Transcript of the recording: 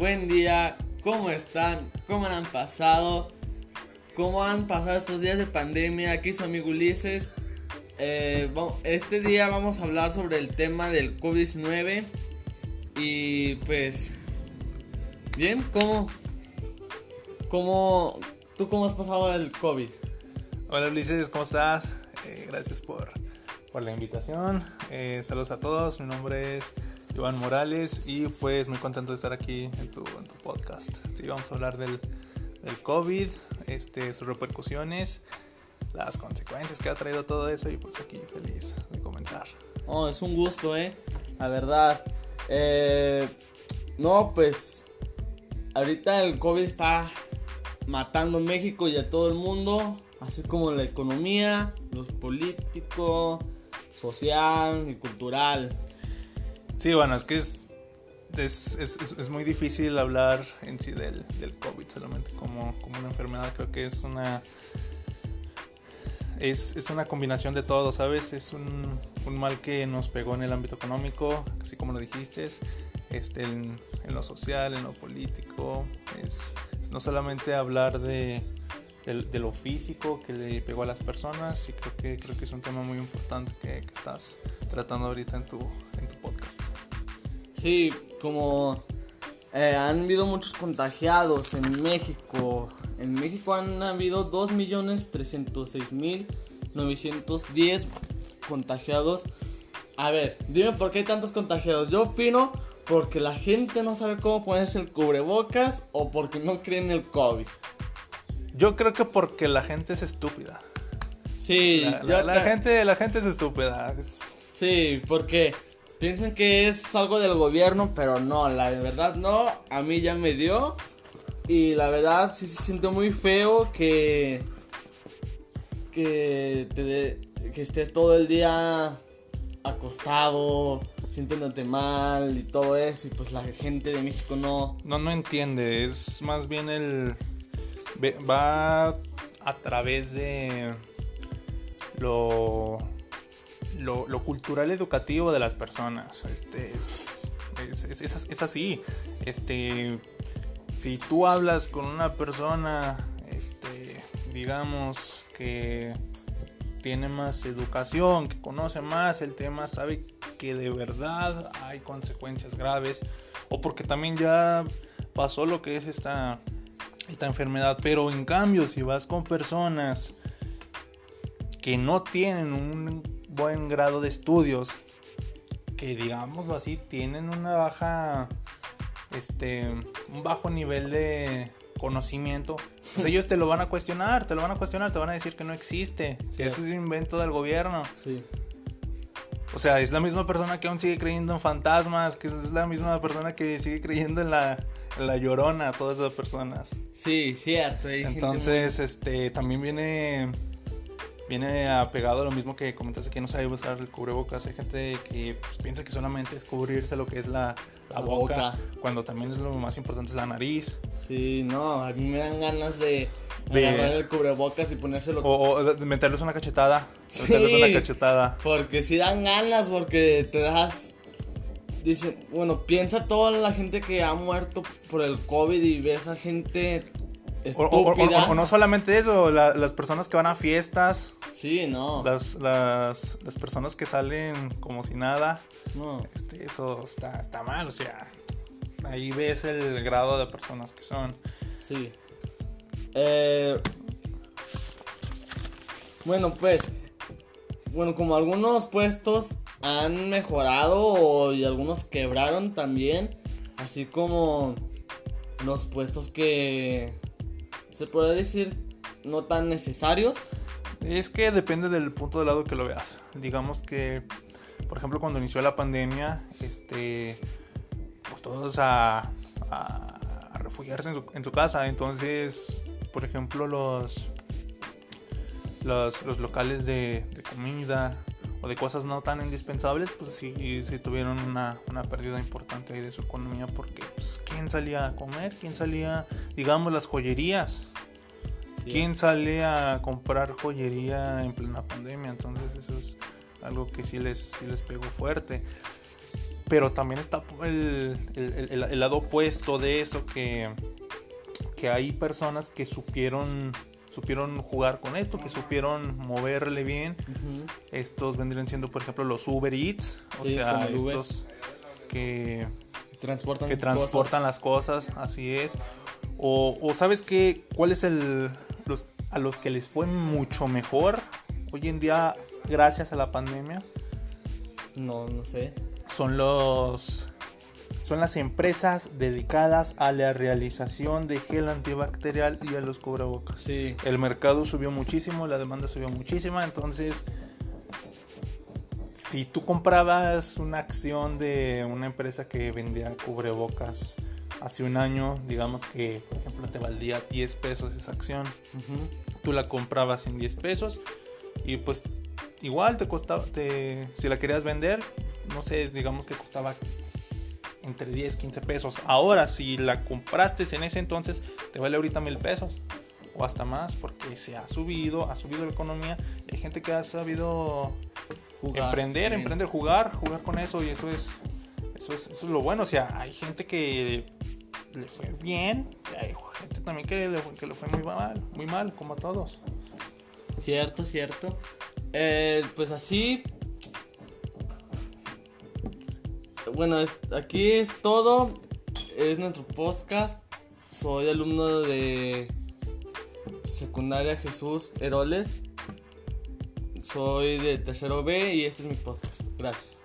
buen día, ¿cómo están? ¿Cómo han pasado? ¿Cómo han pasado estos días de pandemia? Aquí su amigo Ulises. Eh, este día vamos a hablar sobre el tema del COVID-19 y pues, bien, ¿cómo, cómo, tú cómo has pasado el COVID? Hola Ulises, ¿cómo estás? Eh, gracias por, por, la invitación. Eh, saludos a todos, mi nombre es Iván Morales y pues muy contento de estar aquí en tu, podcast. Sí, vamos a hablar del, del, COVID, este, sus repercusiones, las consecuencias que ha traído todo eso y pues aquí feliz de comenzar. Oh, es un gusto, eh, la verdad. Eh, no, pues ahorita el COVID está matando a México y a todo el mundo, así como la economía, los políticos, social y cultural. Sí, bueno, es que es, es, es, es muy difícil hablar en sí del, del COVID solamente como, como, una enfermedad. Creo que es una. Es, es una combinación de todo, ¿sabes? Es un, un, mal que nos pegó en el ámbito económico, así como lo dijiste, este, en, en lo social, en lo político. Es, no solamente hablar de, de, de, lo físico que le pegó a las personas, y creo que, creo que es un tema muy importante que, que estás tratando ahorita en tu, en tu podcast. Sí, como eh, han habido muchos contagiados en México. En México han habido 2.306.910 contagiados. A ver, dime por qué hay tantos contagiados. Yo opino porque la gente no sabe cómo ponerse el cubrebocas o porque no creen el COVID. Yo creo que porque la gente es estúpida. Sí, la, la, la gente, la gente es estúpida. Sí, porque piensan que es algo del gobierno, pero no, la verdad no. A mí ya me dio. Y la verdad sí se siente muy feo que. Que, te de, que estés todo el día acostado, sintiéndote mal y todo eso. Y pues la gente de México no. No, no entiende. Es más bien el. Va a través de. Lo lo, lo, cultural educativo de las personas. Este, es, es, es, es, así. Este, si tú hablas con una persona, este, digamos, que tiene más educación, que conoce más el tema, sabe que de verdad hay consecuencias graves, o porque también ya pasó lo que es esta, esta enfermedad, pero en cambio si vas con personas que no tienen un buen grado de estudios, que digámoslo así, tienen una baja, este, un bajo nivel de conocimiento, pues ellos te lo van a cuestionar, te lo van a cuestionar, te van a decir que no existe, sí. eso es un invento del gobierno. Sí. O sea, es la misma persona que aún sigue creyendo en fantasmas, que es la misma persona que sigue creyendo en la, en la llorona, todas esas personas. Sí, cierto. Entonces, muy... este, también viene viene apegado a lo mismo que comentaste que no sabe usar el cubrebocas. Hay gente que pues, piensa que solamente es cubrirse lo que es la, la, la boca, boca, cuando también es lo más importante es la nariz. Sí, no, a mí me dan ganas de, de... agarrar el cubrebocas y ponérselo. O, o de meterles una cachetada. Sí, meterles una cachetada. Porque si dan ganas, porque te das. Dicen, bueno, piensa toda la gente que ha muerto por el COVID y ves a gente o, o, o, no solamente eso, la, las personas que van a fiestas. Sí, no. Las, las, las personas que salen como si nada. No. Este, eso está, está mal, o sea. Ahí ves el grado de personas que son. Sí. Eh, bueno, pues. Bueno, como algunos puestos han mejorado y algunos quebraron también. Así como los puestos que se puede decir no tan necesarios. Es que depende del punto de lado que lo veas. Digamos que, por ejemplo, cuando inició la pandemia, este, pues todos a, a, refugiarse en su, en su, casa. Entonces, por ejemplo, los, los, los locales de, de, comida o de cosas no tan indispensables, pues sí, sí tuvieron una, una pérdida importante ahí de su economía porque, pues, ¿quién salía a comer? ¿Quién salía, digamos, las joyerías? Sí. ¿Quién sale a comprar joyería en plena pandemia? Entonces eso es algo que sí les, sí les pegó fuerte. Pero también está el, el- el- el lado opuesto de eso, que, que hay personas que supieron, supieron jugar con esto, que supieron moverle bien. Estos vendrían siendo, por ejemplo, los Uber Eats, o Sí, sea, Uber. estos que, Transportan que transportan las cosas, así es. O, o sabes qué, cuál es el los, a los que les fue mucho mejor hoy en día gracias a la pandemia. No, no sé. son los son las empresas dedicadas a la realización de gel antibacterial y a los cubrebocas. Sí. El mercado subió muchísimo, la demanda subió muchísima, entonces si tú comprabas una acción de una empresa que vendía cubrebocas hace un año, digamos que por ejemplo te valdría 10 pesos esa acción, Ujú. tú la comprabas en 10 pesos y pues igual te costaba, te, si la querías vender, no sé, digamos que costaba entre 10, 15 pesos. Ahora, si la compraste en ese entonces, te vale ahorita mil pesos o hasta más porque se ha subido, ha subido la economía. Hay gente que ha sabido Jugar. emprender, emprender, jugar, jugar con eso y eso es, eso es, eso es lo bueno. O sea, hay gente que le fue bien, hay gente también que le, que le fue muy mal, muy mal, como a todos. Cierto, cierto. Eh, pues así. Bueno, aquí es todo. Es nuestro podcast. Soy alumno de secundaria Jesús Heroles. Soy de tercero B y este es mi podcast. Gracias.